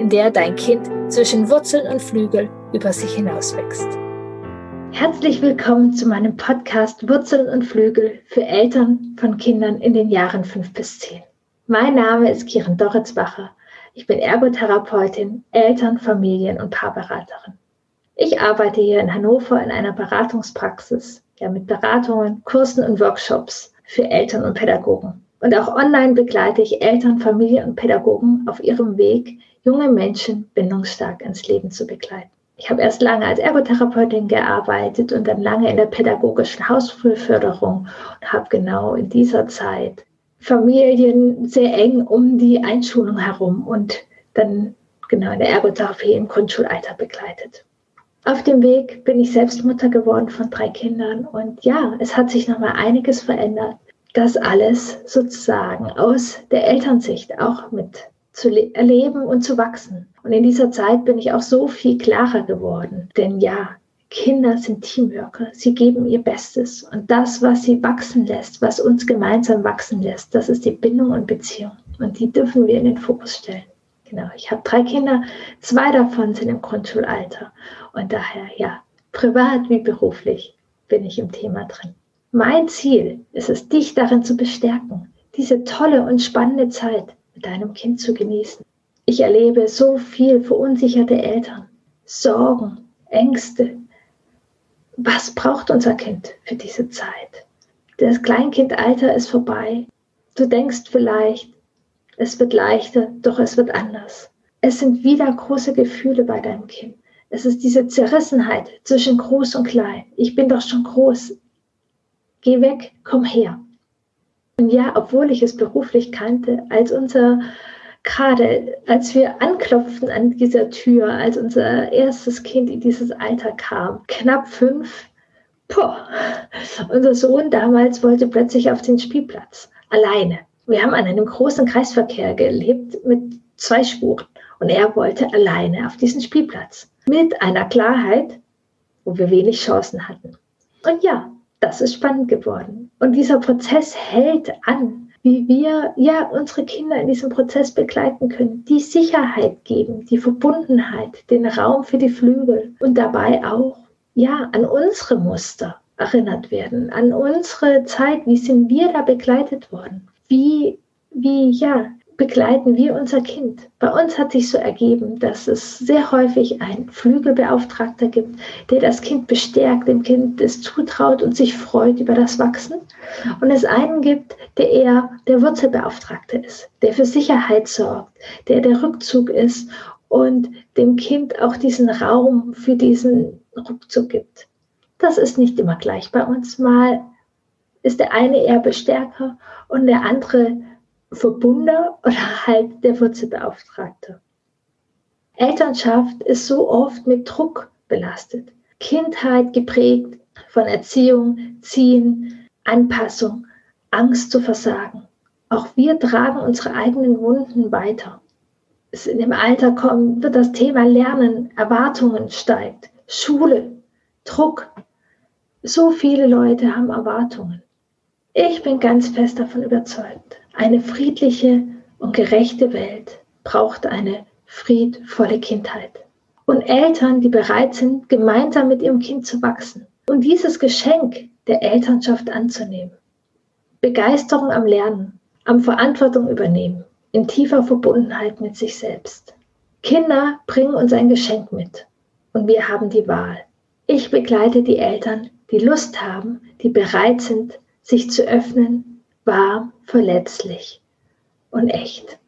in der dein Kind zwischen Wurzeln und Flügel über sich hinauswächst. Herzlich willkommen zu meinem Podcast Wurzeln und Flügel für Eltern von Kindern in den Jahren 5 bis 10. Mein Name ist Kiran Doritzbacher. Ich bin Ergotherapeutin, Eltern-, Familien- und Paarberaterin. Ich arbeite hier in Hannover in einer Beratungspraxis, ja, mit Beratungen, Kursen und Workshops für Eltern und Pädagogen. Und auch online begleite ich Eltern, Familien und Pädagogen auf ihrem Weg junge Menschen bindungsstark ins Leben zu begleiten. Ich habe erst lange als Ergotherapeutin gearbeitet und dann lange in der pädagogischen Hausfrühförderung und habe genau in dieser Zeit Familien sehr eng um die Einschulung herum und dann genau in der Ergotherapie im Grundschulalter begleitet. Auf dem Weg bin ich selbst Mutter geworden von drei Kindern und ja, es hat sich nochmal einiges verändert. Das alles sozusagen aus der Elternsicht auch mit zu erleben und zu wachsen. Und in dieser Zeit bin ich auch so viel klarer geworden. Denn ja, Kinder sind Teamworker. Sie geben ihr Bestes. Und das, was sie wachsen lässt, was uns gemeinsam wachsen lässt, das ist die Bindung und Beziehung. Und die dürfen wir in den Fokus stellen. Genau. Ich habe drei Kinder. Zwei davon sind im Grundschulalter. Und daher, ja, privat wie beruflich bin ich im Thema drin. Mein Ziel ist es, dich darin zu bestärken, diese tolle und spannende Zeit mit deinem Kind zu genießen. Ich erlebe so viel verunsicherte Eltern, Sorgen, Ängste. Was braucht unser Kind für diese Zeit? Das Kleinkindalter ist vorbei. Du denkst vielleicht, es wird leichter, doch es wird anders. Es sind wieder große Gefühle bei deinem Kind. Es ist diese Zerrissenheit zwischen groß und klein. Ich bin doch schon groß. Geh weg, komm her. Und ja, obwohl ich es beruflich kannte, als unser gerade als wir anklopften an dieser Tür, als unser erstes Kind in dieses Alter kam, knapp fünf, boah, unser Sohn damals wollte plötzlich auf den Spielplatz, alleine. Wir haben an einem großen Kreisverkehr gelebt mit zwei Spuren und er wollte alleine auf diesen Spielplatz mit einer Klarheit, wo wir wenig Chancen hatten. Und ja, das ist spannend geworden. Und dieser Prozess hält an, wie wir ja unsere Kinder in diesem Prozess begleiten können, die Sicherheit geben, die Verbundenheit, den Raum für die Flügel und dabei auch ja an unsere Muster erinnert werden, an unsere Zeit, wie sind wir da begleitet worden? Wie wie ja begleiten wir unser Kind. Bei uns hat sich so ergeben, dass es sehr häufig einen Flügelbeauftragter gibt, der das Kind bestärkt, dem Kind es zutraut und sich freut über das Wachsen. Und es einen gibt, der eher der Wurzelbeauftragte ist, der für Sicherheit sorgt, der der Rückzug ist und dem Kind auch diesen Raum für diesen Rückzug gibt. Das ist nicht immer gleich bei uns. Mal ist der eine eher Bestärker und der andere Verbunder oder halt der Wurzelbeauftragte. Elternschaft ist so oft mit Druck belastet. Kindheit geprägt von Erziehung, Ziehen, Anpassung, Angst zu versagen. Auch wir tragen unsere eigenen Wunden weiter. In dem Alter kommt, wird das Thema Lernen, Erwartungen steigt, Schule, Druck. So viele Leute haben Erwartungen. Ich bin ganz fest davon überzeugt, eine friedliche und gerechte Welt braucht eine friedvolle Kindheit. Und Eltern, die bereit sind, gemeinsam mit ihrem Kind zu wachsen und dieses Geschenk der Elternschaft anzunehmen. Begeisterung am Lernen, am Verantwortung übernehmen, in tiefer Verbundenheit mit sich selbst. Kinder bringen uns ein Geschenk mit und wir haben die Wahl. Ich begleite die Eltern, die Lust haben, die bereit sind, sich zu öffnen, warm, verletzlich und echt.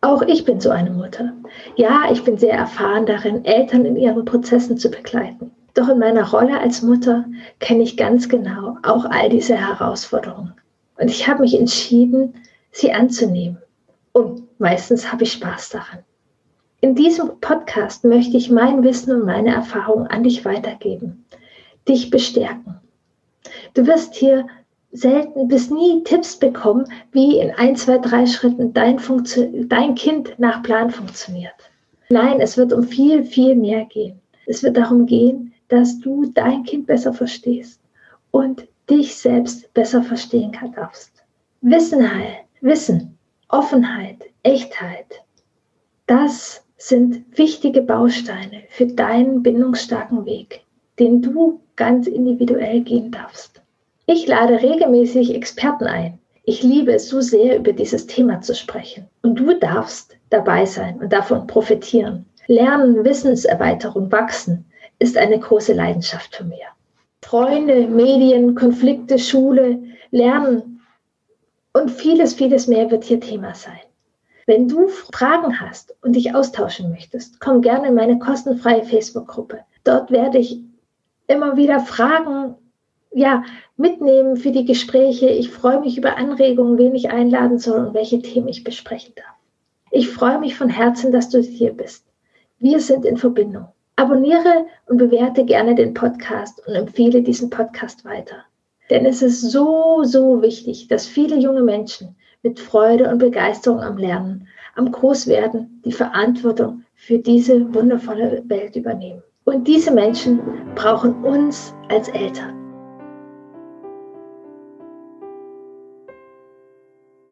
Auch ich bin so eine Mutter. Ja, ich bin sehr erfahren darin, Eltern in ihren Prozessen zu begleiten. Doch in meiner Rolle als Mutter kenne ich ganz genau auch all diese Herausforderungen. Und ich habe mich entschieden, sie anzunehmen. Und meistens habe ich Spaß daran. In diesem Podcast möchte ich mein Wissen und meine Erfahrungen an dich weitergeben, dich bestärken. Du wirst hier selten bis nie Tipps bekommen, wie in ein, zwei, drei Schritten dein, Funktion dein Kind nach Plan funktioniert. Nein, es wird um viel, viel mehr gehen. Es wird darum gehen, dass du dein Kind besser verstehst und dich selbst besser verstehen darfst. Wissenheit, Wissen, Offenheit, Echtheit, das sind wichtige Bausteine für deinen bindungsstarken Weg, den du ganz individuell gehen darfst. Ich lade regelmäßig Experten ein. Ich liebe es so sehr, über dieses Thema zu sprechen. Und du darfst dabei sein und davon profitieren. Lernen, Wissenserweiterung, wachsen ist eine große Leidenschaft für mir. Freunde, Medien, Konflikte, Schule, Lernen und vieles, vieles mehr wird hier Thema sein. Wenn du Fragen hast und dich austauschen möchtest, komm gerne in meine kostenfreie Facebook-Gruppe. Dort werde ich immer wieder Fragen ja, mitnehmen für die Gespräche. Ich freue mich über Anregungen, wen ich einladen soll und welche Themen ich besprechen darf. Ich freue mich von Herzen, dass du hier bist. Wir sind in Verbindung. Abonniere und bewerte gerne den Podcast und empfehle diesen Podcast weiter. Denn es ist so, so wichtig, dass viele junge Menschen mit Freude und Begeisterung am Lernen, am Großwerden die Verantwortung für diese wundervolle Welt übernehmen. Und diese Menschen brauchen uns als Eltern.